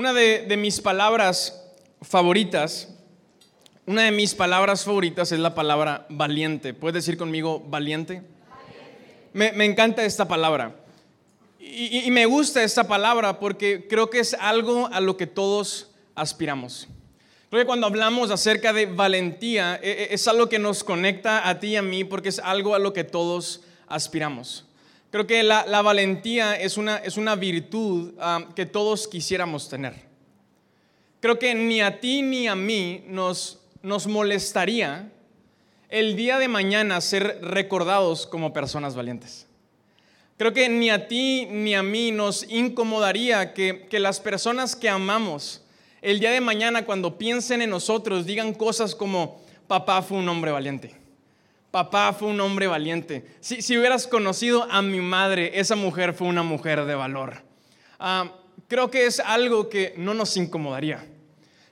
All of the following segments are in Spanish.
Una de, mis palabras favoritas, una de mis palabras favoritas es la palabra valiente. ¿Puedes decir conmigo valiente? Me, encanta esta palabra. Y, y, me gusta esta palabra porque creo que es algo a lo que todos aspiramos. Creo que cuando hablamos acerca de valentía, e, e, es algo que nos conecta a ti y a mí porque es algo a lo que todos aspiramos. Creo que la, valentía es una, es una virtud que todos quisiéramos tener. Creo que ni a ti ni a mí nos, nos molestaría el día de mañana ser recordados como personas valientes. Creo que ni a ti ni a mí nos incomodaría que, que las personas que amamos el día de mañana cuando piensen en nosotros digan cosas como, papá fue un hombre valiente. Papá fue un hombre valiente. Si, hubieras conocido a mi madre, esa mujer fue una mujer de valor. Ah, creo que es algo que no nos incomodaría.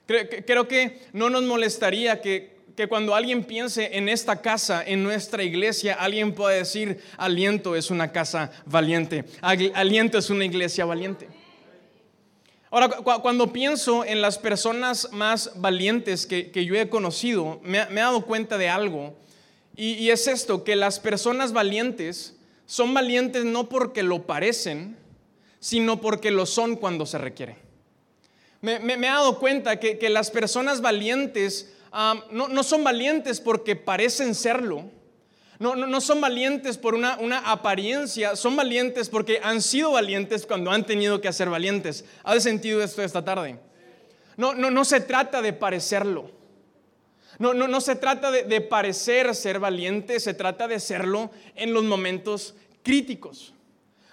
Creo, que no nos molestaría que, cuando alguien piense en esta casa, en nuestra iglesia, alguien pueda decir, aliento es una casa valiente, aliento es una iglesia valiente. Ahora, cuando pienso en las personas más valientes que, yo he conocido, me, me he dado cuenta de algo y, es esto, que las personas valientes son valientes no porque lo parecen, sino porque lo son cuando se requiere. Me, he dado cuenta que, las personas valientes no, son valientes porque parecen serlo, no, no, son valientes por una, una, apariencia, son valientes porque han sido valientes cuando han tenido que ser valientes. ¿Has sentido esto esta tarde? No, no, no se trata de parecerlo. No, no, no se trata de, parecer ser valiente, se trata de serlo en los momentos críticos.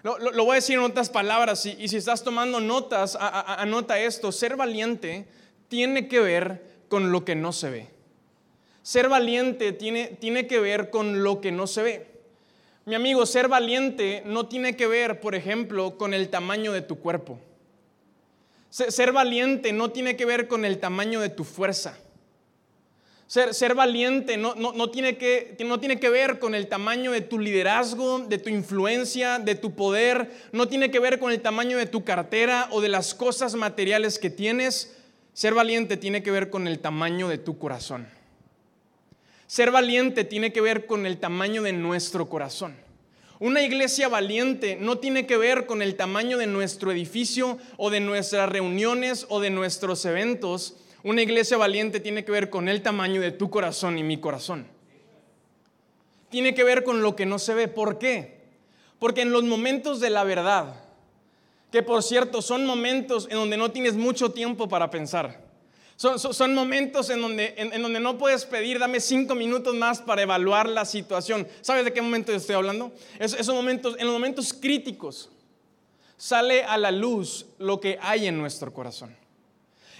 Lo, voy a decir en otras palabras, y, si estás tomando notas, anota esto, ser valiente tiene que ver con lo que no se ve. Ser valiente tiene, tiene que ver con lo que no se ve. Mi amigo, ser valiente no tiene que ver, por ejemplo, con el tamaño de tu cuerpo. Ser valiente no tiene que ver con el tamaño de tu fuerza. Ser, valiente no, tiene que, no tiene que ver con el tamaño de tu liderazgo, de tu influencia, de tu poder, no tiene que ver con el tamaño de tu cartera o de las cosas materiales que tienes. Ser valiente tiene que ver con el tamaño de tu corazón. Ser valiente tiene que ver con el tamaño de nuestro corazón. Una iglesia valiente no tiene que ver con el tamaño de nuestro edificio o de nuestras reuniones o de nuestros eventos una iglesia valiente tiene que ver con el tamaño de tu corazón y mi corazón. Tiene que ver con lo que no se ve. ¿Por qué? Porque en los momentos de la verdad, que por cierto son momentos en donde no tienes mucho tiempo para pensar, son, momentos en donde, en, donde no puedes pedir, dame cinco minutos más para evaluar la situación. ¿Sabes de qué momento estoy hablando? esos momentos, en los momentos críticos, sale a la luz lo que hay en nuestro corazón.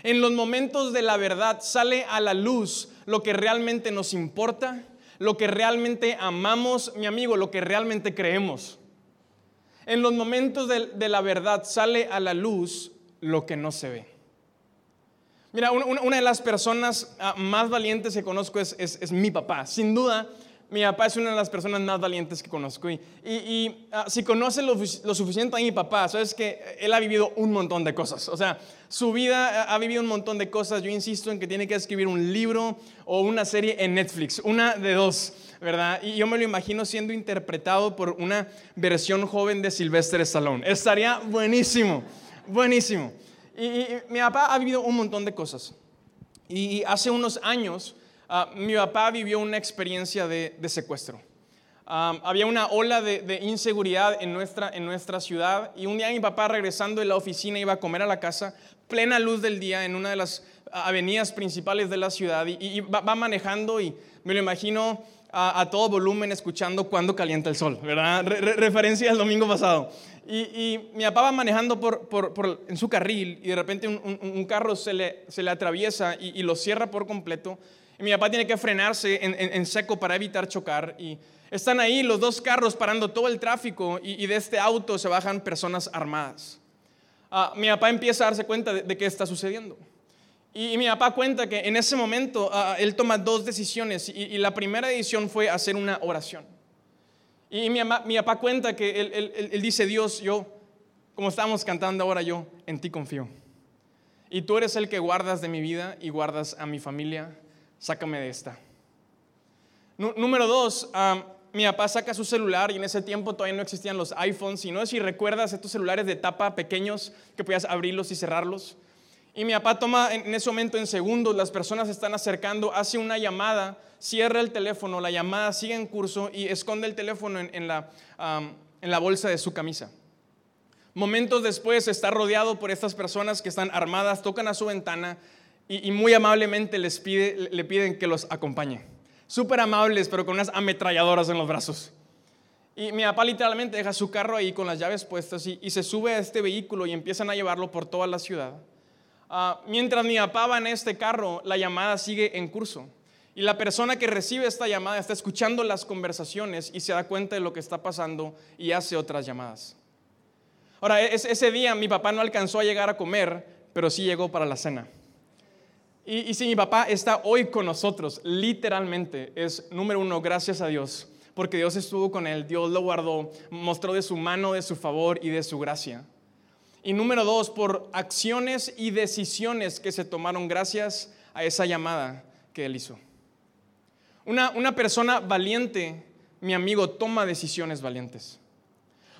En los momentos de la verdad sale a la luz lo que realmente nos importa, lo que realmente amamos, mi amigo, lo que realmente creemos. En los momentos de, la verdad sale a la luz lo que no se ve. Mira, una, de las personas ah, más valientes que conozco es, es mi papá. Sin duda, mi papá es una de las personas más valientes que conozco. Y, y, ah, si conoces lo, suficiente a mi papá, sabes que él ha vivido un montón de cosas. O sea, su vida ha vivido un montón de cosas. Yo insisto en que tiene que escribir un libro o una serie en Netflix, una de dos, ¿verdad? Y yo me lo imagino siendo interpretado por una versión joven de Sylvester Stallone. Estaría buenísimo, buenísimo. y mi papá ha vivido un montón de cosas. Y hace unos años Ah, mi papá vivió una experiencia de, secuestro. Había una ola de, inseguridad en nuestra, en nuestra ciudad y un día mi papá regresando de la oficina iba a comer a la casa, plena luz del día en una de las avenidas principales de la ciudad y, va, manejando y me lo imagino a, todo volumen escuchando cuando calienta el sol, ¿verdad? referencia al domingo pasado. Y, mi papá va manejando en su carril y de repente un, carro se le, se le atraviesa y, y lo cierra por completo y mi papá tiene que frenarse en, seco para evitar chocar. Y están ahí los dos carros parando todo el tráfico y, de este auto se bajan personas armadas. Ah, mi papá empieza a darse cuenta de, qué está sucediendo. Y, mi papá cuenta que en ese momento ah, él toma dos decisiones y, la primera decisión fue hacer una oración. Y mi, mi papá cuenta que él, él dice, Dios, yo, como estamos cantando ahora, yo en ti confío. y tú eres el que guardas de mi vida y guardas a mi familia, sácame de esta. número dos, mi papá saca su celular y en ese tiempo todavía no existían los iPhones, y no sé si recuerdas estos celulares de tapa pequeños que podías abrirlos y cerrarlos. Y mi papá toma en ese momento en segundos, las personas se están acercando, hace una llamada, cierra el teléfono, la llamada sigue en curso y esconde el teléfono en, la, en la bolsa de su camisa. Momentos después está rodeado por estas personas que están armadas, tocan a su ventana y, muy amablemente les pide, le piden que los acompañe. Súper amables, pero con unas ametralladoras en los brazos. Y mi papá literalmente deja su carro ahí con las llaves puestas y, se sube a este vehículo y empiezan a llevarlo por toda la ciudad. Ah, mientras mi papá va en este carro, la llamada sigue en curso. Y la persona que recibe esta llamada está escuchando las conversaciones y se da cuenta de lo que está pasando y hace otras llamadas. Ahora, ese día mi papá no alcanzó a llegar a comer, pero sí llegó para la cena. Y, si mi papá está hoy con nosotros, literalmente, es número uno, gracias a Dios, porque Dios estuvo con él, Dios lo guardó, mostró de su mano, de su favor y de su gracia. Y número dos, por acciones y decisiones que se tomaron gracias a esa llamada que él hizo. Una, una persona valiente, mi amigo, toma decisiones valientes.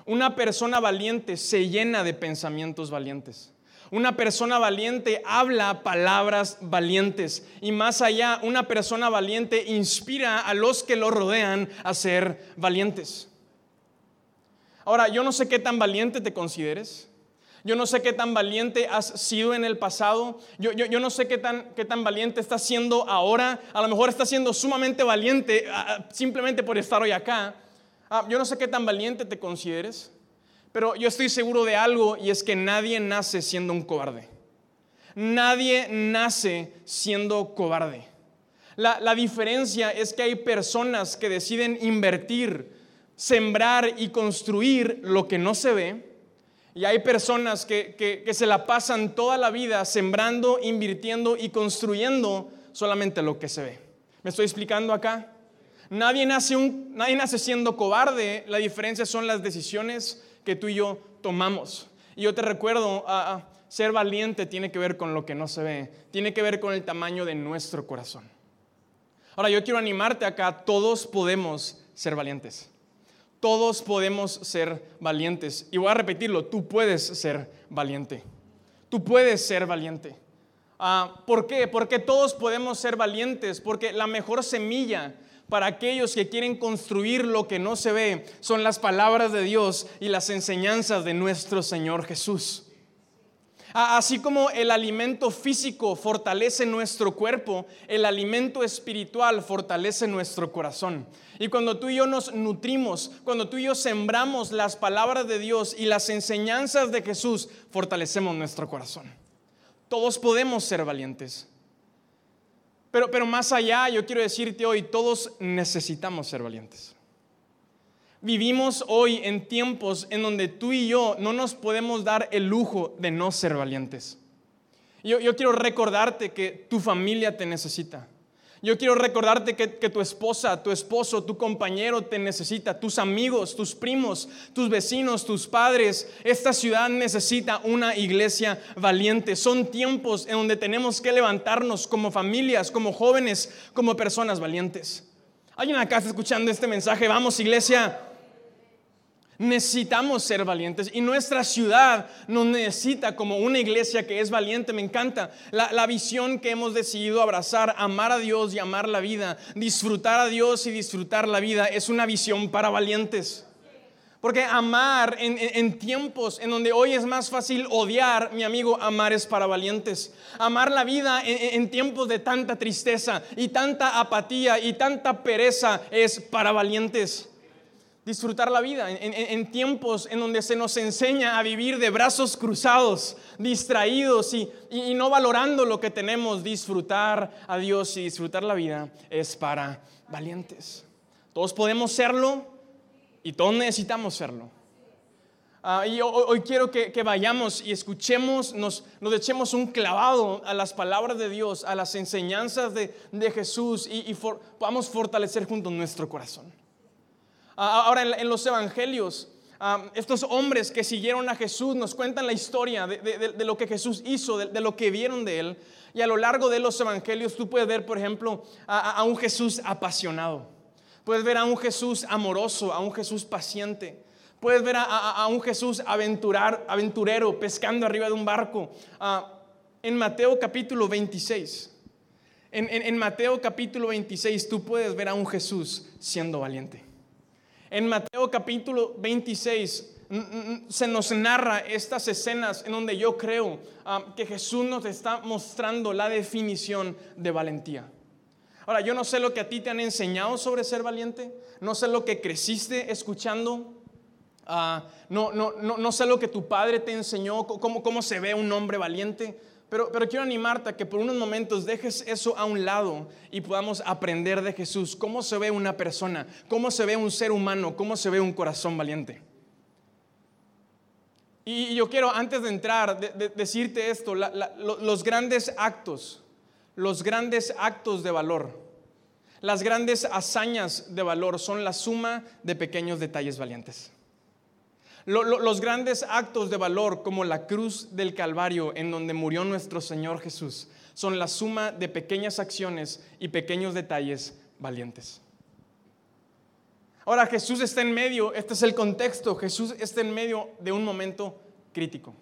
Una persona valiente se llena de pensamientos valientes. Una persona valiente habla palabras valientes. Y más allá, una persona valiente inspira a los que lo rodean a ser valientes. Ahora, yo no sé qué tan valiente te consideres. Yo no sé qué tan valiente has sido en el pasado. Yo, no sé qué tan, qué tan valiente estás siendo ahora. A lo mejor estás siendo sumamente valiente ah, ah, simplemente por estar hoy acá. Ah, yo no sé qué tan valiente te consideres, pero yo estoy seguro de algo y es que nadie nace siendo un cobarde. Nadie nace siendo cobarde. La, la diferencia es que hay personas que deciden invertir, sembrar y construir lo que no se ve. Y hay personas que, que, se la pasan toda la vida sembrando, invirtiendo y construyendo solamente lo que se ve. ¿Me estoy explicando acá? Nadie nace, un, nadie nace siendo cobarde, la diferencia son las decisiones que tú y yo tomamos. Y yo te recuerdo, ser valiente tiene que ver con lo que no se ve, tiene que ver con el tamaño de nuestro corazón. Ahora yo quiero animarte acá, todos podemos ser valientes. Todos podemos ser valientes. Y voy a repetirlo, tú puedes ser valiente. Tú puedes ser valiente. Ah, ¿Por qué? Porque todos podemos ser valientes, porque la mejor semilla para aquellos que quieren construir lo que no se ve son las palabras de Dios y las enseñanzas de nuestro Señor Jesús. Así como el alimento físico fortalece nuestro cuerpo, el alimento espiritual fortalece nuestro corazón. Y cuando tú y yo nos nutrimos, cuando tú y yo sembramos las palabras de Dios y las enseñanzas de Jesús, fortalecemos nuestro corazón. Todos podemos ser valientes. Pero, pero más allá, yo quiero decirte hoy, todos necesitamos ser valientes. Vivimos hoy en tiempos en donde tú y yo no nos podemos dar el lujo de no ser valientes. Yo, yo quiero recordarte que tu familia te necesita. Yo quiero recordarte que, tu esposa, tu esposo, tu compañero te necesita, tus amigos, tus primos, tus vecinos, tus padres. Esta ciudad necesita una iglesia valiente. Son tiempos en donde tenemos que levantarnos como familias, como jóvenes, como personas valientes. ¿Alguien acá está escuchando este mensaje? Vamos, iglesia. Necesitamos ser valientes y nuestra ciudad nos necesita como una iglesia que es valiente. Me encanta la, visión que hemos decidido abrazar, amar a Dios y amar la vida, disfrutar a Dios y disfrutar la vida es una visión para valientes. Porque amar en, tiempos en donde hoy es más fácil odiar, mi amigo, amar es para valientes. Amar la vida en tiempos de tanta tristeza y tanta apatía y tanta pereza es para valientes disfrutar la vida en, tiempos en donde se nos enseña a vivir de brazos cruzados, distraídos y, y, no valorando lo que tenemos. Disfrutar a Dios y disfrutar la vida es para valientes. Todos podemos serlo y todos necesitamos serlo. Ah, y hoy, quiero que, vayamos y escuchemos, nos, nos, echemos un clavado a las palabras de Dios, a las enseñanzas de, Jesús y, podamos fortalecer junto nuestro corazón. Ahora en, los evangelios ah, estos hombres que siguieron a Jesús nos cuentan la historia de, lo que Jesús hizo, de, lo que vieron de él. Y a lo largo de los evangelios tú puedes ver, por ejemplo, a, un Jesús apasionado. Puedes ver a un Jesús amoroso, a un Jesús paciente. Puedes ver a, un Jesús aventurar, aventurero, pescando arriba de un barco. Ah, en Mateo capítulo 26, en, Mateo capítulo 26 tú puedes ver a un Jesús siendo valiente. En Mateo capítulo 26 se nos narra estas escenas en donde yo creo ah, que Jesús nos está mostrando la definición de valentía. Ahora, yo no sé lo que a ti te han enseñado sobre ser valiente, no sé lo que creciste escuchando, ah, no, no, no, no, sé lo que tu padre te enseñó, cómo, cómo se ve un hombre valiente, pero, quiero animarte a que por unos momentos dejes eso a un lado y podamos aprender de Jesús, cómo se ve una persona, cómo se ve un ser humano, cómo se ve un corazón valiente. Y yo quiero, antes de entrar, decirte esto, los grandes actos, los grandes actos de valor, las grandes hazañas de valor son la suma de pequeños detalles valientes los grandes actos de valor como la cruz del Calvario en donde murió nuestro Señor Jesús son la suma de pequeñas acciones y pequeños detalles valientes. Ahora Jesús está en medio, este es el contexto, Jesús está en medio de un momento crítico,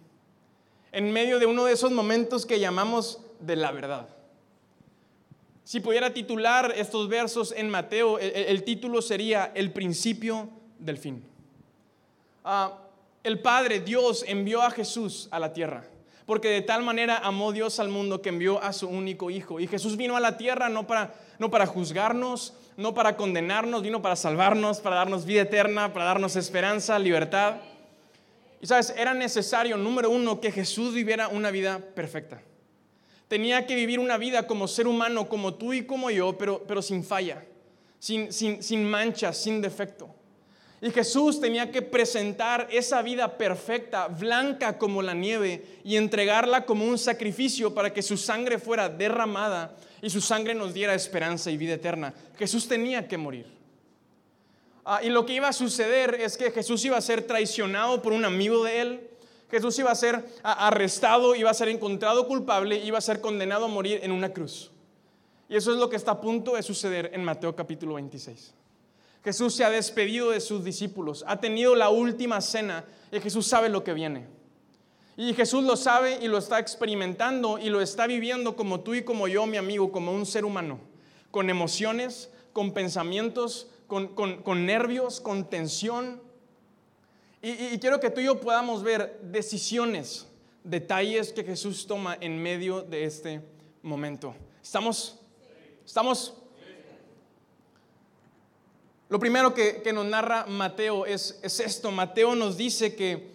en medio de uno de esos momentos que llamamos de la verdad. Si pudiera titular estos versos en Mateo, el título sería El principio del fin. Ah, el Padre, Dios, envió a Jesús a la tierra. Porque de tal manera amó Dios al mundo que envió a su único Hijo. Y Jesús vino a la tierra no para, no para juzgarnos, no para condenarnos, vino para salvarnos, para darnos vida eterna, para darnos esperanza, libertad. Y sabes, era necesario, número uno, que Jesús viviera una vida perfecta. Tenía que vivir una vida como ser humano, como tú y como yo, pero, pero sin falla, sin, sin, sin mancha, sin defecto. Y Jesús tenía que presentar esa vida perfecta, blanca como la nieve, y entregarla como un sacrificio para que su sangre fuera derramada y su sangre nos diera esperanza y vida eterna. Jesús tenía que morir. Ah, y lo que iba a suceder es que Jesús iba a ser traicionado por un amigo de él. Jesús iba a ser arrestado, iba a ser encontrado culpable, iba a ser condenado a morir en una cruz. Y eso es lo que está a punto de suceder en Mateo capítulo 26. Jesús se ha despedido de sus discípulos, ha tenido la última cena y Jesús sabe lo que viene. Y Jesús lo sabe y lo está experimentando y lo está viviendo como tú y como yo, mi amigo, como un ser humano, con emociones, con pensamientos, con, nervios, con tensión. Y, y quiero que tú y yo podamos ver decisiones, detalles que Jesús toma en medio de este momento. ¿Estamos? ¿Estamos? Lo primero que, nos narra Mateo es, esto. Mateo nos dice que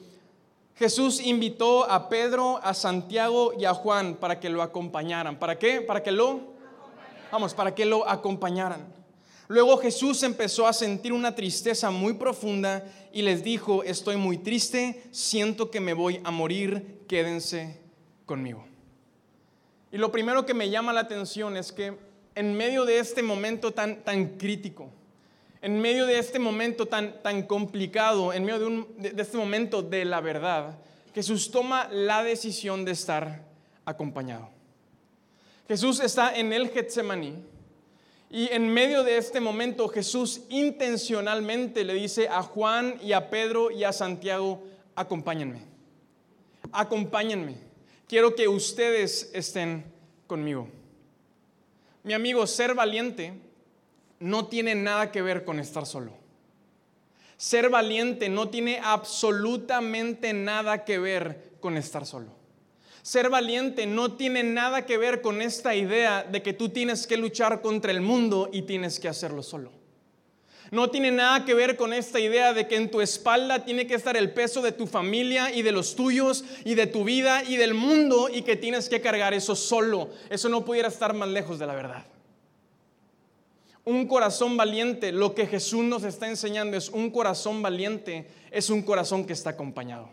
Jesús invitó a Pedro, a Santiago y a Juan para que lo acompañaran. ¿Para qué? Para que lo... Vamos, para que lo acompañaran. Luego Jesús empezó a sentir una tristeza muy profunda y les dijo, estoy muy triste, siento que me voy a morir, quédense conmigo. Y lo primero que me llama la atención es que en medio de este momento tan, tan crítico, en medio de este momento tan, tan complicado, en medio de, de este momento de la verdad, Jesús toma la decisión de estar acompañado. Jesús está en el Getsemaní y en medio de este momento Jesús intencionalmente le dice a Juan y a Pedro y a Santiago, acompáñenme, acompáñenme, quiero que ustedes estén conmigo. Mi amigo, ser valiente no tiene nada que ver con estar solo. Ser valiente no tiene absolutamente nada que ver con estar solo. Ser valiente no tiene nada que ver con esta idea de que tú tienes que luchar contra el mundo y tienes que hacerlo solo. No tiene nada que ver con esta idea de que en tu espalda tiene que estar el peso de tu familia y de los tuyos y de tu vida y del mundo y que tienes que cargar eso solo. Eso no pudiera estar más lejos de la verdad. Un corazón valiente, lo que Jesús nos está enseñando es un corazón valiente, es un corazón que está acompañado.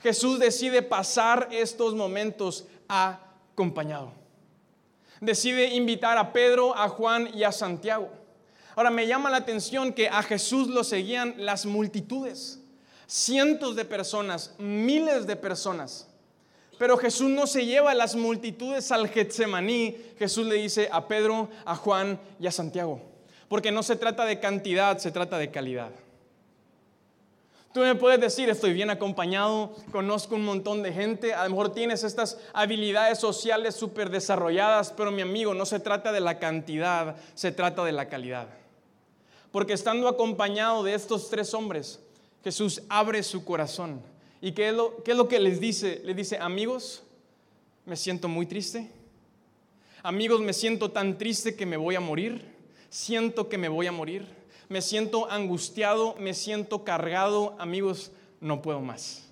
Jesús decide pasar estos momentos acompañado. Decide invitar a Pedro, a Juan y a Santiago. Ahora me llama la atención que a Jesús lo seguían las multitudes. cientos de personas, miles de personas. Pero Jesús no se lleva a las multitudes al Getsemaní. Jesús le dice a Pedro, a Juan y a Santiago. Porque no se trata de cantidad, se trata de calidad. Tú me puedes decir, estoy bien acompañado, conozco un montón de gente, a lo mejor tienes estas habilidades sociales súper desarrolladas, pero mi amigo, no se trata de la cantidad, se trata de la calidad. Porque estando acompañado de estos tres hombres, Jesús abre su corazón. ¿Y qué es lo, qué es lo que les dice? Les dice, amigos, me siento muy triste. Amigos, me siento tan triste que me voy a morir. Siento que me voy a morir me siento angustiado, me siento cargado, amigos, no puedo más.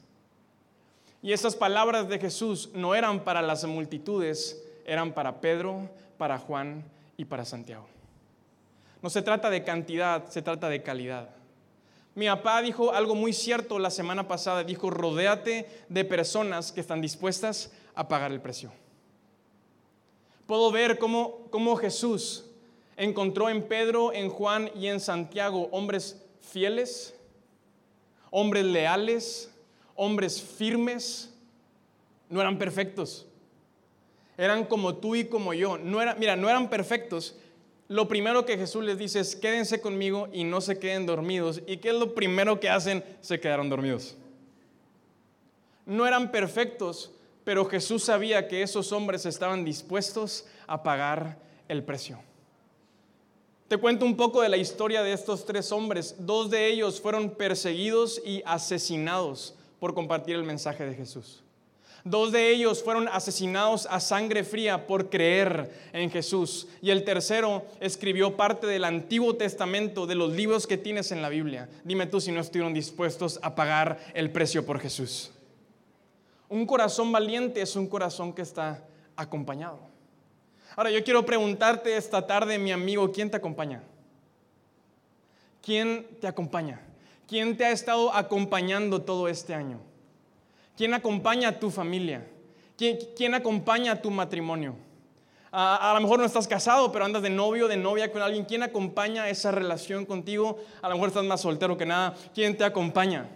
Y esas palabras de Jesús no eran para las multitudes, eran para Pedro, para Juan y para Santiago. No se trata de cantidad, se trata de calidad. Mi papá dijo algo muy cierto la semana pasada, dijo, rodéate de personas que están dispuestas a pagar el precio. Puedo ver cómo, cómo Jesús encontró en Pedro, en Juan y en Santiago hombres fieles, hombres leales, hombres firmes. No eran perfectos. Eran como tú y como yo. No era, mira, no eran perfectos. Lo primero que Jesús les dice es, quédense conmigo y no se queden dormidos. ¿Y qué es lo primero que hacen? Se quedaron dormidos. No eran perfectos, pero Jesús sabía que esos hombres estaban dispuestos a pagar el precio. Te cuento un poco de la historia de estos tres hombres. Dos de ellos fueron perseguidos y asesinados por compartir el mensaje de Jesús. Dos de ellos fueron asesinados a sangre fría por creer en Jesús. Y el tercero escribió parte del Antiguo Testamento, de los libros que tienes en la Biblia. Dime tú si no estuvieron dispuestos a pagar el precio por Jesús. Un corazón valiente es un corazón que está acompañado. Ahora yo quiero preguntarte esta tarde, mi amigo, ¿quién te acompaña? ¿Quién te acompaña? ¿Quién te ha estado acompañando todo este año? ¿Quién acompaña a tu familia? ¿Quién, acompaña a tu matrimonio? A, a, lo mejor no estás casado, pero andas de novio, de novia con alguien. ¿Quién acompaña esa relación contigo? A lo mejor estás más soltero que nada. ¿Quién te acompaña?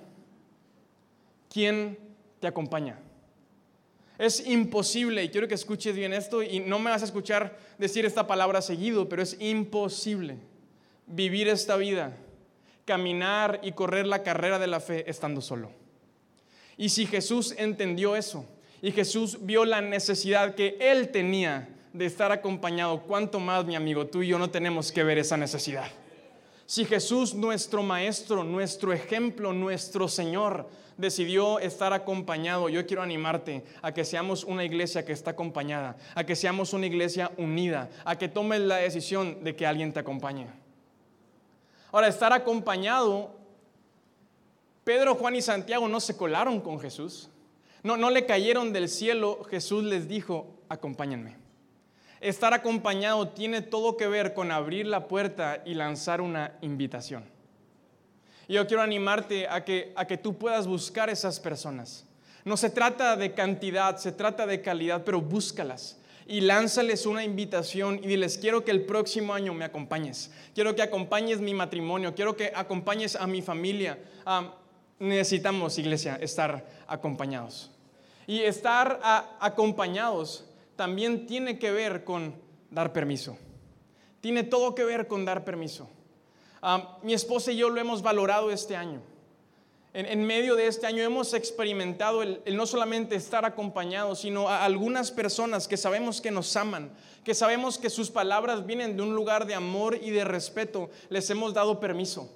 ¿Quién te acompaña? Es imposible, y quiero que escuches bien esto, y no me vas a escuchar decir esta palabra seguido, pero es imposible vivir esta vida, caminar y correr la carrera de la fe estando solo. Y si Jesús entendió eso, y Jesús vio la necesidad que él tenía de estar acompañado, ¿cuánto más, mi amigo, tú y yo no tenemos que ver esa necesidad? Si Jesús, nuestro Maestro, nuestro ejemplo, nuestro Señor, decidió estar acompañado, yo quiero animarte a que seamos una iglesia que está acompañada, a que seamos una iglesia unida, a que tomes la decisión de que alguien te acompañe. Ahora, estar acompañado, Pedro, Juan y Santiago no se colaron con Jesús, no, no le cayeron del cielo, Jesús les dijo, acompáñenme. Estar acompañado tiene todo que ver con abrir la puerta y lanzar una invitación. Yo quiero animarte a que, a que tú puedas buscar esas personas. No se trata de cantidad, se trata de calidad, pero búscalas y lánzales una invitación y diles, quiero que el próximo año me acompañes, quiero que acompañes mi matrimonio, quiero que acompañes a mi familia. Necesitamos, iglesia, estar acompañados. Y estar acompañados también tiene que ver con dar permiso. Tiene todo que ver con dar permiso. Mi esposa y yo lo hemos valorado este año. En, medio de este año hemos experimentado el, no solamente estar acompañados, sino a algunas personas que sabemos que nos aman, que sabemos que sus palabras vienen de un lugar de amor y de respeto, les hemos dado permiso.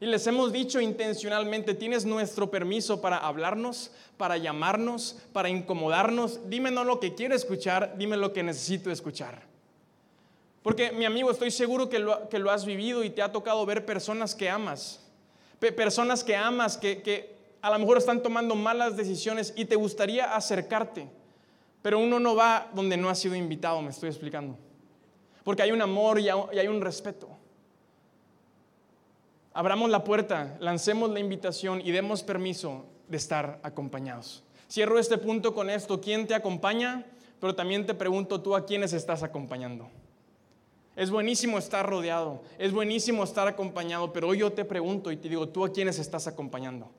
Y les hemos dicho intencionalmente, tienes nuestro permiso para hablarnos, para llamarnos, para incomodarnos. Dime no lo que quiero escuchar, dime lo que necesito escuchar. Porque mi amigo, estoy seguro que lo, que lo has vivido y te ha tocado ver personas que amas. Personas que amas, que, que a lo mejor están tomando malas decisiones y te gustaría acercarte. Pero uno no va donde no ha sido invitado, me estoy explicando. Porque hay un amor y hay un respeto. Abramos la puerta, lancemos la invitación y demos permiso de estar acompañados. Cierro este punto con esto. ¿Quién te acompaña? Pero también te pregunto tú a quiénes estás acompañando. Es buenísimo estar rodeado, es buenísimo estar acompañado, pero hoy yo te pregunto y te digo, ¿tú a quiénes estás acompañando?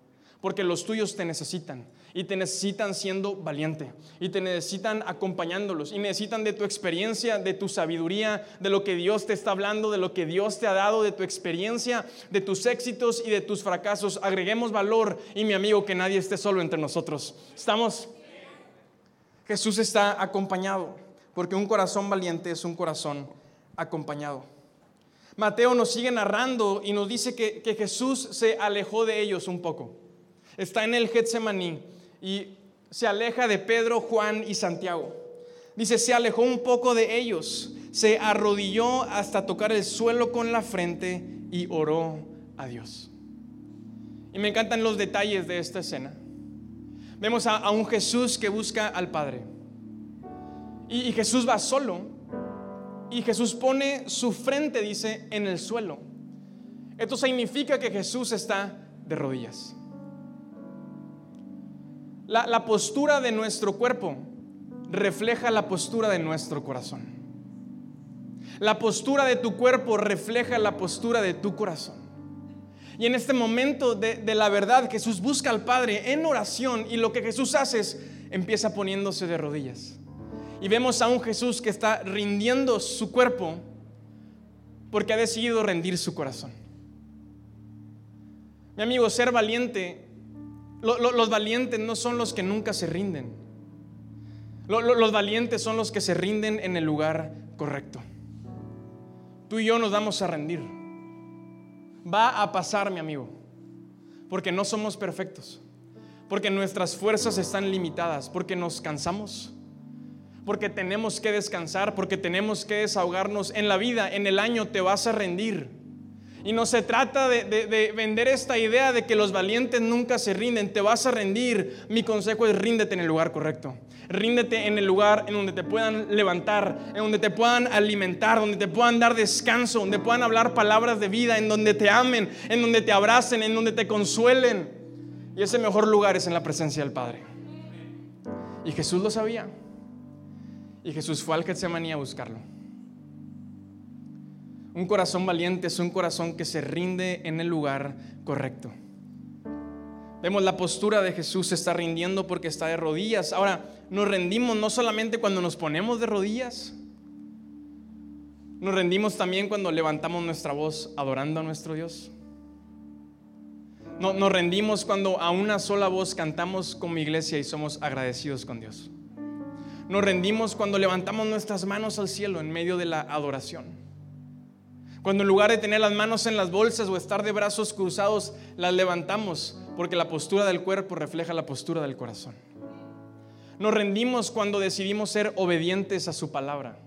Porque los tuyos te necesitan y te necesitan siendo valiente y te necesitan acompañándolos y necesitan de tu experiencia, de tu sabiduría, de lo que Dios te está hablando, de lo que Dios te ha dado, de tu experiencia, de tus éxitos y de tus fracasos. Agreguemos valor y mi amigo que nadie esté solo entre nosotros. ¿Estamos? Jesús está acompañado porque un corazón valiente es un corazón acompañado. Mateo nos sigue narrando y nos dice que, que Jesús se alejó de ellos un poco. Está en el Getsemaní y se aleja de Pedro, Juan y Santiago. Dice, se alejó un poco de ellos, se arrodilló hasta tocar el suelo con la frente y oró a Dios. Y me encantan los detalles de esta escena. Vemos a, un Jesús que busca al Padre. y Jesús va solo. Y Jesús pone su frente, dice, en el suelo. Esto significa que Jesús está de rodillas. La, postura de nuestro cuerpo refleja la postura de nuestro corazón. La postura de tu cuerpo refleja la postura de tu corazón. Y en este momento de, de, la verdad, Jesús busca al Padre en oración y lo que Jesús hace es empieza poniéndose de rodillas. Y vemos a un Jesús que está rindiendo su cuerpo porque ha decidido rendir su corazón. Mi amigo, ser valiente los valientes no son los que nunca se rinden. los valientes son los que se rinden en el lugar correcto. Tú y yo nos vamos a rendir. Va a pasar, mi amigo, porque no somos perfectos, porque nuestras fuerzas están limitadas, porque nos cansamos, porque tenemos que descansar, porque tenemos que desahogarnos. En la vida, en el año, te vas a rendir. Y no se trata de, vender esta idea de que los valientes nunca se rinden, te vas a rendir. Mi consejo es ríndete en el lugar correcto. Ríndete en el lugar en donde te puedan levantar, en donde te puedan alimentar, donde te puedan dar descanso, donde puedan hablar palabras de vida, en donde te amen, en donde te abracen, en donde te consuelen. Y ese mejor lugar es en la presencia del Padre. Y Jesús lo sabía. Y Jesús fue al Getsemaní a buscarlo. Un corazón valiente es un corazón que se rinde en el lugar correcto. Vemos la postura de Jesús, se está rindiendo porque está de rodillas. Ahora, nos rendimos no solamente cuando nos ponemos de rodillas, nos rendimos también cuando levantamos nuestra voz adorando a nuestro Dios. No, nos rendimos cuando a una sola voz cantamos como iglesia y somos agradecidos con Dios. Nos rendimos cuando levantamos nuestras manos al cielo en medio de la adoración. Cuando en lugar de tener las manos en las bolsas o estar de brazos cruzados, las levantamos, porque la postura del cuerpo refleja la postura del corazón. Nos rendimos cuando decidimos ser obedientes a su palabra,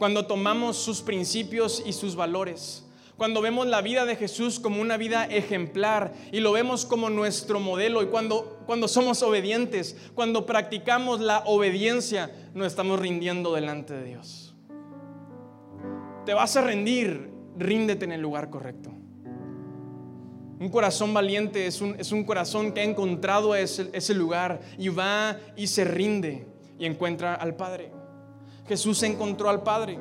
cuando tomamos sus principios y sus valores, cuando vemos la vida de Jesús como una vida ejemplar y lo vemos como nuestro modelo y cuando, cuando somos obedientes, cuando practicamos la obediencia, nos estamos rindiendo delante de Dios. Te vas a rendir ríndete en el lugar correcto. Un corazón valiente es un, es un corazón que ha encontrado ese, ese lugar y va y se rinde y encuentra al Padre. Jesús encontró al Padre.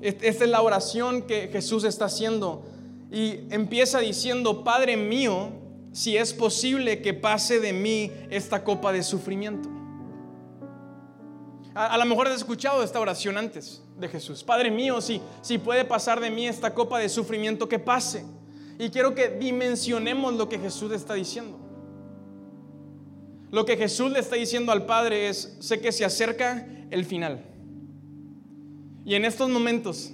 Esta es la oración que Jesús está haciendo y empieza diciendo, Padre mío, si es posible que pase de mí esta copa de sufrimiento. A, lo mejor has escuchado esta oración antes de Jesús. Padre mío, si, si puede pasar de mí esta copa de sufrimiento, que pase. Y quiero que dimensionemos lo que Jesús está diciendo. Lo que Jesús le está diciendo al Padre es, sé que se acerca el final. Y en estos momentos,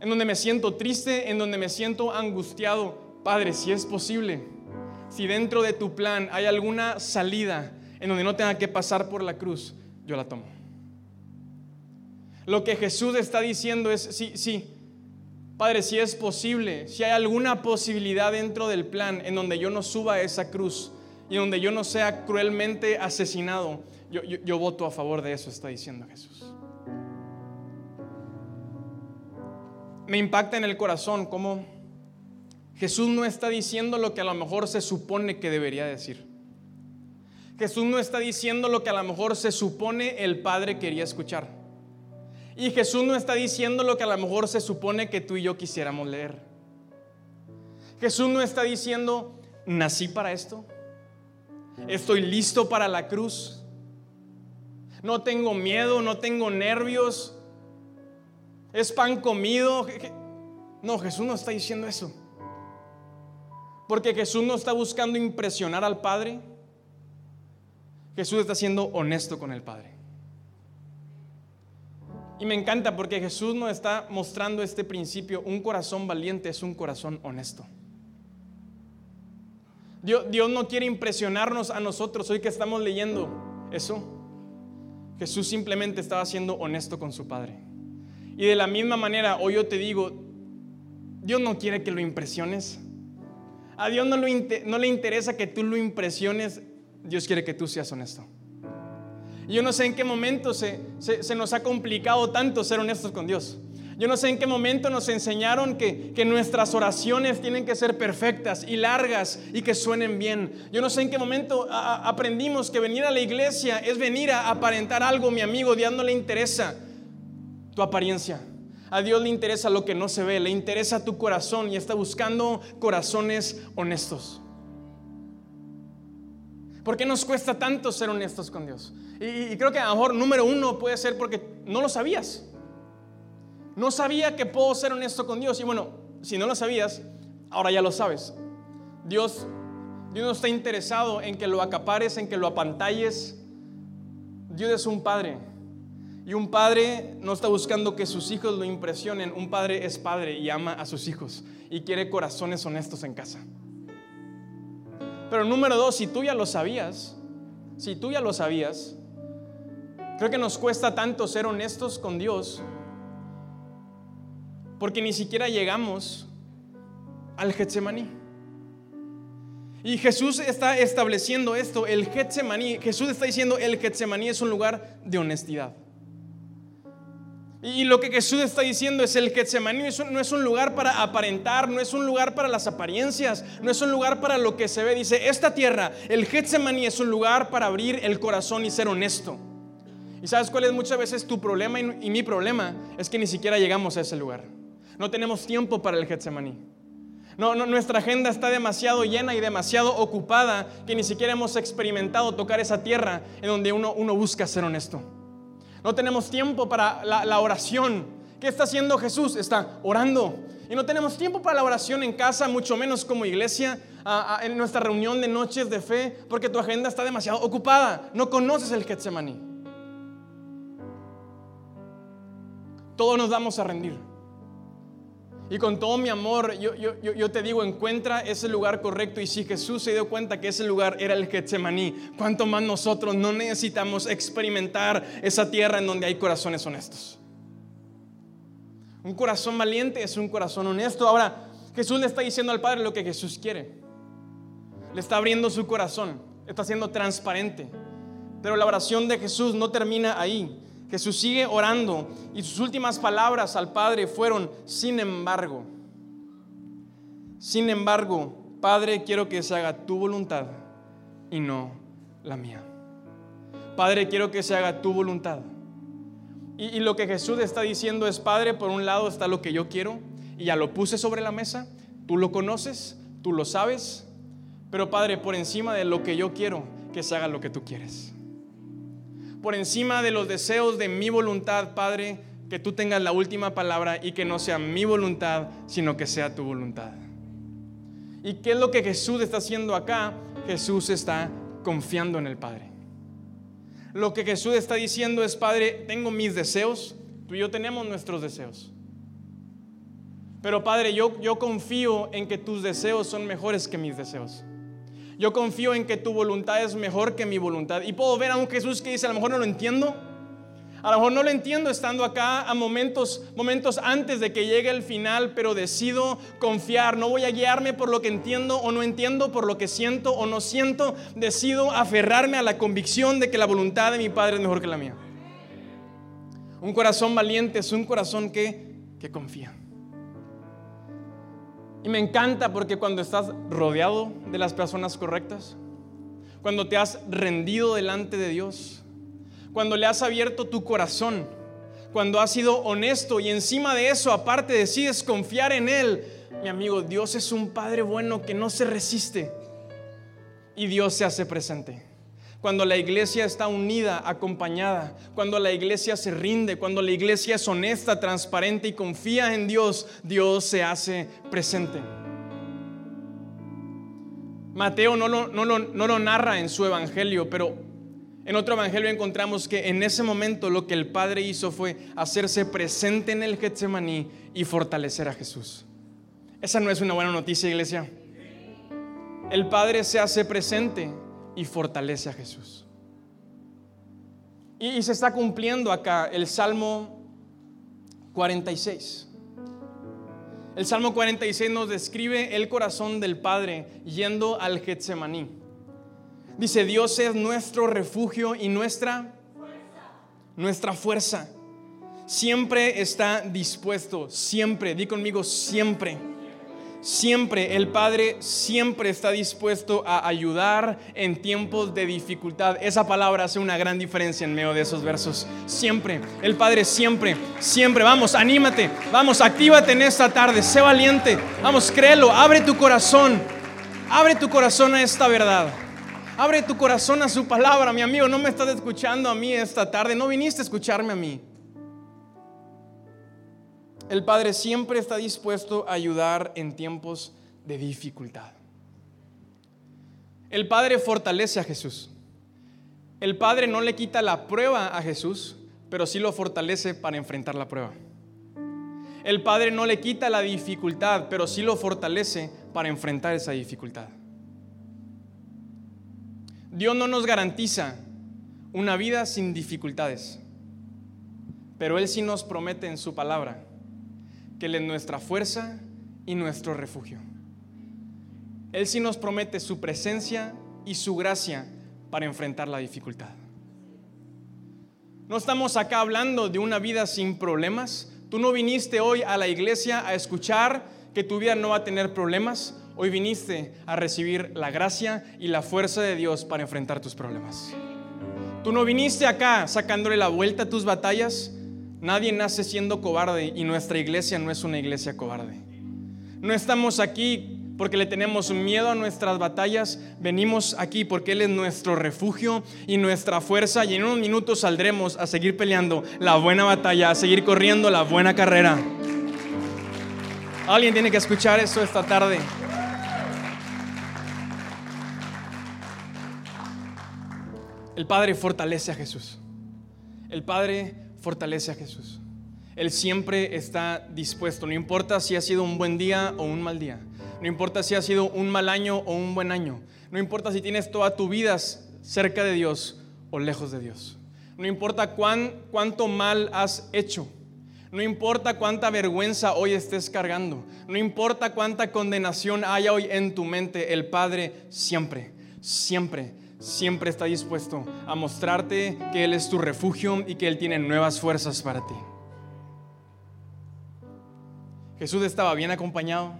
en donde me siento triste, en donde me siento angustiado, Padre, si es posible, si dentro de tu plan hay alguna salida en donde no tenga que pasar por la cruz, yo la tomo. Lo que Jesús está diciendo es, sí, sí, Padre, si es posible, si hay alguna posibilidad dentro del plan en donde yo no suba a esa cruz y donde yo no sea cruelmente asesinado, yo, yo voto a favor de eso, está diciendo Jesús. Me impacta en el corazón cómo Jesús no está diciendo lo que a lo mejor se supone que debería decir. Jesús no está diciendo lo que a lo mejor se supone el Padre quería escuchar. Y Jesús no está diciendo lo que a lo mejor se supone que tú y yo quisiéramos leer. Jesús no está diciendo, nací para esto. Estoy listo para la cruz. No tengo miedo, no tengo nervios. Es pan comido. No, Jesús no está diciendo eso. Porque Jesús no está buscando impresionar al Padre. Jesús está siendo honesto con el Padre. Y me encanta porque Jesús nos está mostrando este principio. Un corazón valiente es un corazón honesto. Dios, Dios, no quiere impresionarnos a nosotros hoy que estamos leyendo eso. Jesús simplemente estaba siendo honesto con su Padre. Y de la misma manera, hoy yo te digo, Dios no quiere que lo impresiones. A Dios no, no le interesa que tú lo impresiones. Dios quiere que tú seas honesto. Yo no sé en qué momento se, nos ha complicado tanto ser honestos con Dios. Yo no sé en qué momento nos enseñaron que, nuestras oraciones tienen que ser perfectas y largas y que suenen bien. Yo no sé en qué momento aprendimos que venir a la iglesia es venir a aparentar algo, mi amigo. Dios no le interesa tu apariencia. A Dios le interesa lo que no se ve, le interesa tu corazón y está buscando corazones honestos. ¿Por qué nos cuesta tanto ser honestos con Dios? Y, creo que a lo mejor número uno puede ser porque no lo sabías. No sabía que puedo ser honesto con Dios. Y bueno, si no lo sabías, ahora ya lo sabes. Dios, Dios no está interesado en que lo acapares, en que lo apantalles. Dios es un padre. Y un padre no está buscando que sus hijos lo impresionen. Un padre es padre y ama a sus hijos y quiere corazones honestos en casa. Pero número dos, si tú ya lo sabías, si tú ya lo sabías, creo que nos cuesta tanto ser honestos con Dios porque ni siquiera llegamos al Getsemaní. Y Jesús está estableciendo esto, el Getsemaní, Jesús está diciendo el Getsemaní es un lugar de honestidad. Y lo que Jesús está diciendo es el Getsemaní no es un lugar para aparentar, no es un lugar para las apariencias, no es un lugar para lo que se ve. Dice, esta tierra, el Getsemaní es un lugar para abrir el corazón y ser honesto. ¿Y sabes cuál es muchas veces tu problema y, mi problema? Es que ni siquiera llegamos a ese lugar. No tenemos tiempo para el Getsemaní. No, nuestra agenda está demasiado llena y demasiado ocupada que ni siquiera hemos experimentado tocar esa tierra en donde uno, uno busca ser honesto. No tenemos tiempo para la, oración. ¿Qué está haciendo Jesús? Está orando. Y no tenemos tiempo para la oración en casa, mucho menos como iglesia, en nuestra reunión de noches de fe, porque tu agenda está demasiado ocupada. No conoces el Getsemaní. Todos nos vamos a rendir. Y con todo mi amor, yo, te digo, encuentra ese lugar correcto. Y si Jesús se dio cuenta que ese lugar era el Getsemaní, ¿cuánto más nosotros no necesitamos experimentar esa tierra en donde hay corazones honestos? Un corazón valiente es un corazón honesto. Ahora, Jesús le está diciendo al Padre lo que Jesús quiere. Le está abriendo su corazón, está siendo transparente. Pero la oración de Jesús no termina ahí. Jesús sigue orando y sus últimas palabras al Padre fueron, sin embargo, sin embargo, Padre, quiero que se haga tu voluntad y no la mía. Padre, quiero que se haga tu voluntad. Y, lo que Jesús está diciendo es, Padre, por un lado está lo que yo quiero y ya lo puse sobre la mesa, tú lo conoces, tú lo sabes, pero Padre, por encima de lo que yo quiero, que se haga lo que tú quieres por encima de los deseos de mi voluntad, Padre, que tú tengas la última palabra y que no sea mi voluntad, sino que sea tu voluntad. ¿Y qué es lo que Jesús está haciendo acá? Jesús está confiando en el Padre. Lo que Jesús está diciendo es, Padre, tengo mis deseos, tú y yo tenemos nuestros deseos. Pero Padre, yo, yo confío en que tus deseos son mejores que mis deseos. Yo confío en que tu voluntad es mejor que mi voluntad. Y puedo ver a un Jesús que dice, a lo mejor no lo entiendo. A lo mejor no lo entiendo estando acá a momentos, momentos antes de que llegue el final, pero decido confiar. No voy a guiarme por lo que entiendo o no entiendo, por lo que siento o no siento. Decido aferrarme a la convicción de que la voluntad de mi Padre es mejor que la mía. Un corazón valiente es un corazón que, que confía. Y me encanta porque cuando estás rodeado de las personas correctas, cuando te has rendido delante de Dios, cuando le has abierto tu corazón, cuando has sido honesto y encima de eso aparte decides confiar en Él, mi amigo, Dios es un Padre bueno que no se resiste. y Dios se hace presente. Cuando la iglesia está unida, acompañada, cuando la iglesia se rinde, cuando la iglesia es honesta, transparente y confía en Dios, Dios se hace presente. Mateo no lo, narra en su evangelio, pero en otro evangelio encontramos que en ese momento lo que el Padre hizo fue hacerse presente en el Getsemaní y fortalecer a Jesús. Esa no es una buena noticia, iglesia. El Padre se hace presente y fortalece a Jesús. Y, se está cumpliendo acá el Salmo 46. El Salmo 46 nos describe el corazón del Padre yendo al Getsemaní. Dice, Dios es nuestro refugio y nuestra nuestra fuerza. Siempre está dispuesto, siempre, di conmigo, siempre Siempre, el Padre siempre está dispuesto a ayudar en tiempos de dificultad. Esa palabra hace una gran diferencia en medio de esos versos. Siempre, el Padre siempre, siempre. Vamos, anímate, vamos, actívate en esta tarde, sé valiente. Vamos, créelo, abre tu corazón, abre tu corazón a esta verdad. Abre tu corazón a su palabra, mi amigo. No me estás escuchando a mí esta tarde, no viniste a escucharme a mí. El Padre siempre está dispuesto a ayudar en tiempos de dificultad. El Padre fortalece a Jesús. El Padre no le quita la prueba a Jesús, pero sí lo fortalece para enfrentar la prueba. El Padre no le quita la dificultad, pero sí lo fortalece para enfrentar esa dificultad. Dios no nos garantiza una vida sin dificultades, pero Él sí nos promete en su palabra que Él es nuestra fuerza y nuestro refugio. Él sí nos promete su presencia y su gracia para enfrentar la dificultad. No estamos acá hablando de una vida sin problemas. Tú no viniste hoy a la iglesia a escuchar que tu vida no va a tener problemas. Hoy viniste a recibir la gracia y la fuerza de Dios para enfrentar tus problemas. Tú no viniste acá sacándole la vuelta a tus batallas. Nadie nace siendo cobarde y nuestra iglesia no es una iglesia cobarde. No estamos aquí porque le tenemos miedo a nuestras batallas, venimos aquí porque Él es nuestro refugio y nuestra fuerza y en unos minutos saldremos a seguir peleando la buena batalla, a seguir corriendo la buena carrera. Alguien tiene que escuchar esto esta tarde. El Padre fortalece a Jesús. El Padre fortalece a Jesús. Él siempre está dispuesto, no importa si ha sido un buen día o un mal día, no importa si ha sido un mal año o un buen año, no importa si tienes toda tu vida cerca de Dios o lejos de Dios, no importa cuán, cuánto mal has hecho, no importa cuánta vergüenza hoy estés cargando, no importa cuánta condenación haya hoy en tu mente, el Padre siempre, siempre siempre está dispuesto a mostrarte que Él es tu refugio y que Él tiene nuevas fuerzas para ti. Jesús estaba bien acompañado,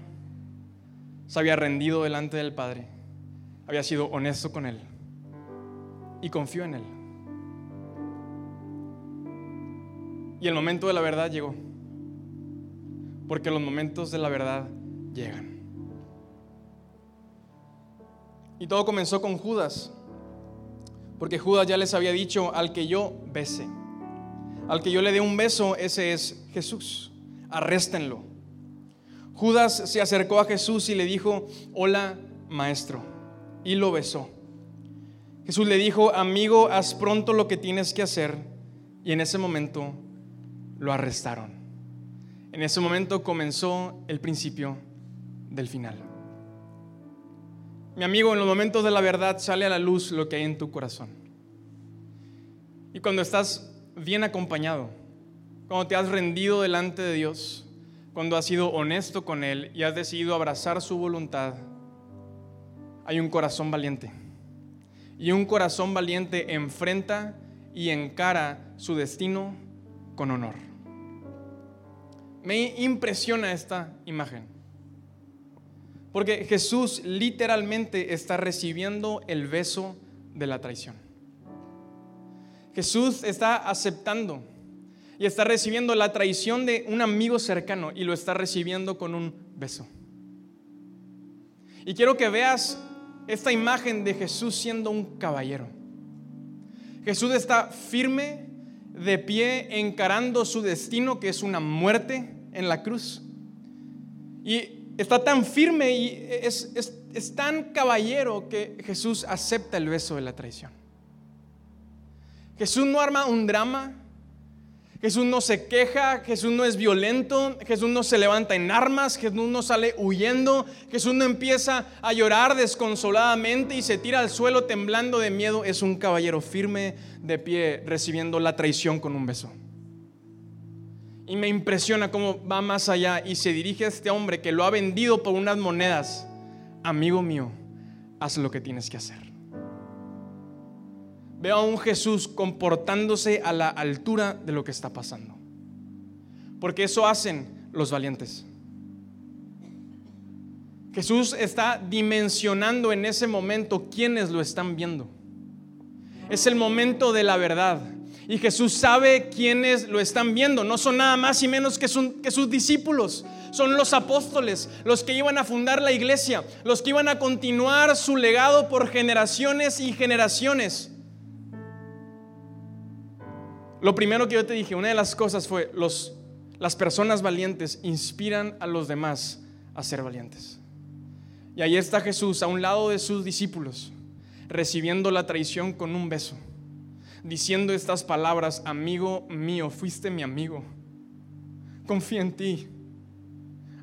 se había rendido delante del Padre, había sido honesto con Él y confió en Él. Y el momento de la verdad llegó, porque los momentos de la verdad llegan. Y todo comenzó con Judas. Porque Judas ya les había dicho, al que yo bese, al que yo le dé un beso, ese es Jesús. Arréstenlo. Judas se acercó a Jesús y le dijo, hola maestro. Y lo besó. Jesús le dijo, amigo, haz pronto lo que tienes que hacer. Y en ese momento lo arrestaron. En ese momento comenzó el principio del final. Mi amigo, en los momentos de la verdad sale a la luz lo que hay en tu corazón. Y cuando estás bien acompañado, cuando te has rendido delante de Dios, cuando has sido honesto con Él y has decidido abrazar su voluntad, hay un corazón valiente. Y un corazón valiente enfrenta y encara su destino con honor. Me impresiona esta imagen. Porque Jesús literalmente está recibiendo el beso de la traición. Jesús está aceptando y está recibiendo la traición de un amigo cercano y lo está recibiendo con un beso. Y quiero que veas esta imagen de Jesús siendo un caballero. Jesús está firme, de pie, encarando su destino, que es una muerte en la cruz. Y está tan firme y es, es tan caballero que Jesús acepta el beso de la traición. Jesús no arma un drama, Jesús no se queja, Jesús no es violento, Jesús no se levanta en armas, Jesús no sale huyendo, Jesús no empieza a llorar desconsoladamente y se tira al suelo temblando de miedo. Es un caballero firme de pie recibiendo la traición con un beso. Y me impresiona cómo va más allá y se dirige a este hombre que lo ha vendido por unas monedas. Amigo mío, haz lo que tienes que hacer. Veo a un Jesús comportándose a la altura de lo que está pasando. Porque eso hacen los valientes. Jesús está dimensionando en ese momento quienes lo están viendo. Es el momento de la verdad. Y Jesús sabe quiénes lo están viendo. No son nada más y menos que, sus discípulos. Son los apóstoles, los que iban a fundar la iglesia, los que iban a continuar su legado por generaciones y generaciones. Lo primero que yo te dije, una de las cosas fue, los, las personas valientes inspiran a los demás a ser valientes. Y ahí está Jesús a un lado de sus discípulos, recibiendo la traición con un beso, diciendo estas palabras, amigo mío, fuiste mi amigo, confía en ti.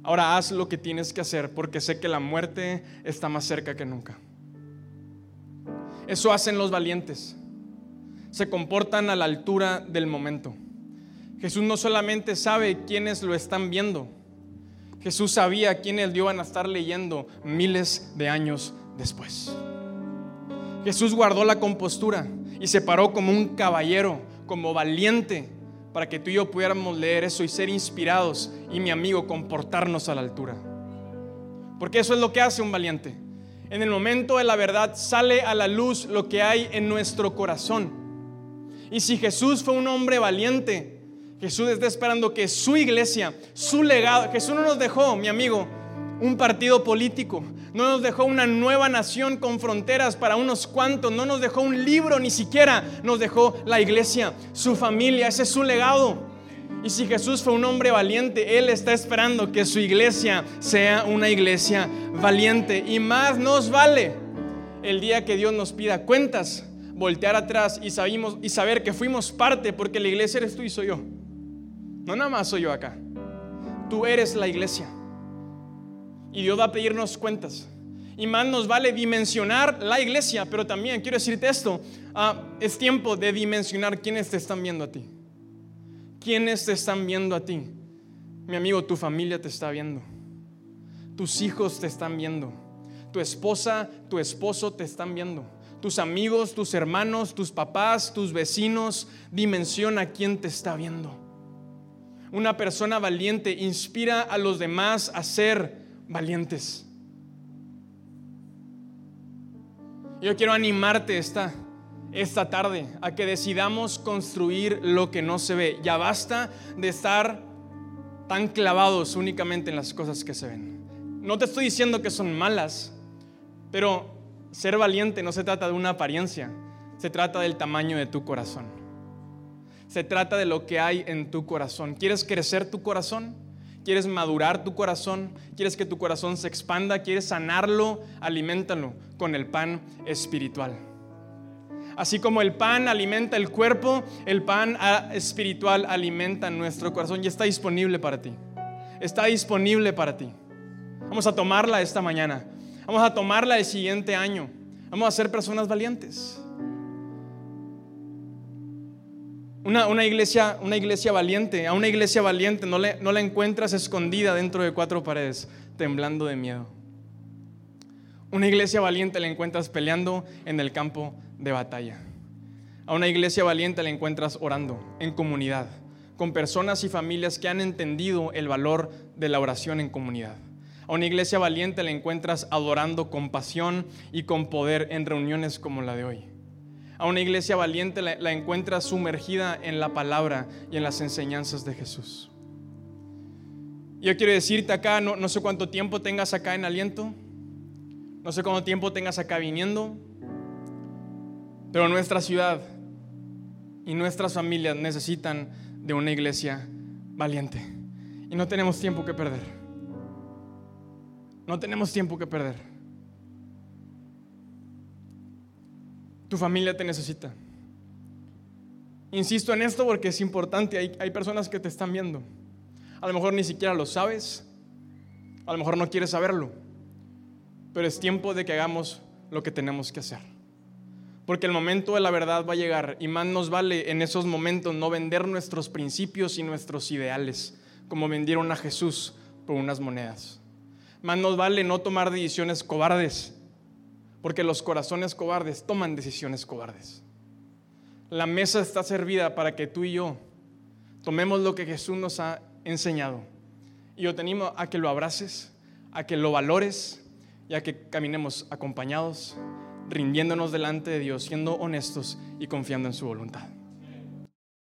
Ahora haz lo que tienes que hacer porque sé que la muerte está más cerca que nunca. Eso hacen los valientes se comportan a la altura del momento. Jesús no solamente sabe quiénes lo están viendo, Jesús sabía quiénes lo iban a estar leyendo miles de años después. Jesús guardó la compostura y se paró como un caballero, como valiente, para que tú y yo pudiéramos leer eso y ser inspirados y mi amigo comportarnos a la altura. Porque eso es lo que hace un valiente. En el momento de la verdad sale a la luz lo que hay en nuestro corazón. Y si Jesús fue un hombre valiente, Jesús está esperando que su iglesia, su legado, Jesús no nos dejó, mi amigo, un partido político, no nos dejó una nueva nación con fronteras para unos cuantos, no nos dejó un libro, ni siquiera nos dejó la iglesia, su familia, ese es su legado. Y si Jesús fue un hombre valiente, Él está esperando que su iglesia sea una iglesia valiente. Y más nos vale el día que Dios nos pida cuentas voltear atrás y, saber que fuimos parte, porque la iglesia eres tú y soy yo. No nada más soy yo acá. Tú eres la iglesia. Y Dios va a pedirnos cuentas. Y más nos vale dimensionar la iglesia, pero también quiero decirte esto, ah, es tiempo de dimensionar quiénes te están viendo a ti. ¿Quiénes te están viendo a ti? Mi amigo, tu familia te está viendo. Tus hijos te están viendo. Tu esposa, tu esposo te están viendo tus amigos, tus hermanos, tus papás, tus vecinos, dimensiona quién te está viendo. Una persona valiente inspira a los demás a ser valientes. Yo quiero animarte esta, esta tarde a que decidamos construir lo que no se ve. Ya basta de estar tan clavados únicamente en las cosas que se ven. No te estoy diciendo que son malas, pero ser valiente no se trata de una apariencia, se trata del tamaño de tu corazón. Se trata de lo que hay en tu corazón. ¿Quieres crecer tu corazón? ¿Quieres madurar tu corazón? ¿Quieres que tu corazón se expanda? ¿Quieres sanarlo? Aliméntalo con el pan espiritual. Así como el pan alimenta el cuerpo, el pan ah, espiritual alimenta nuestro corazón y está disponible para ti. Está disponible para ti. Vamos a tomarla esta mañana. Vamos a tomarla el siguiente año. Vamos a ser personas valientes. Una, iglesia, una iglesia valiente, a una iglesia valiente no, le, no la encuentras escondida dentro de cuatro paredes, temblando de miedo. Una iglesia valiente la encuentras peleando en el campo de batalla. A una iglesia valiente la encuentras orando en comunidad, con personas y familias que han entendido el valor de la oración en comunidad. A una iglesia valiente la encuentras adorando con pasión y con poder en reuniones como la de hoy. A una iglesia valiente la, encuentras sumergida en la palabra y en las enseñanzas de Jesús. Yo quiero decirte acá, no, no sé cuánto tiempo tengas acá en aliento, No sé cuánto tiempo tengas acá viniendo, pero nuestra ciudad y nuestras familias necesitan de una iglesia valiente. Y no tenemos tiempo que perder. No tenemos tiempo que perder. Tu familia te necesita. Insisto en esto porque es importante. Hay, hay, personas que te están viendo. A lo mejor ni siquiera lo sabes. A lo mejor no quieres saberlo. Pero es tiempo de que hagamos lo que tenemos que hacer. Porque el momento de la verdad va a llegar y más nos vale en esos momentos no vender nuestros principios y nuestros ideales como vendieron a Jesús por unas monedas. Más nos vale no tomar decisiones cobardes, porque los corazones cobardes toman decisiones cobardes. La mesa está servida para que tú y yo tomemos lo que Jesús nos ha enseñado. Y yo te a que lo abraces, a que lo valores y a que caminemos acompañados, rindiéndonos delante de Dios, siendo honestos y confiando en su voluntad.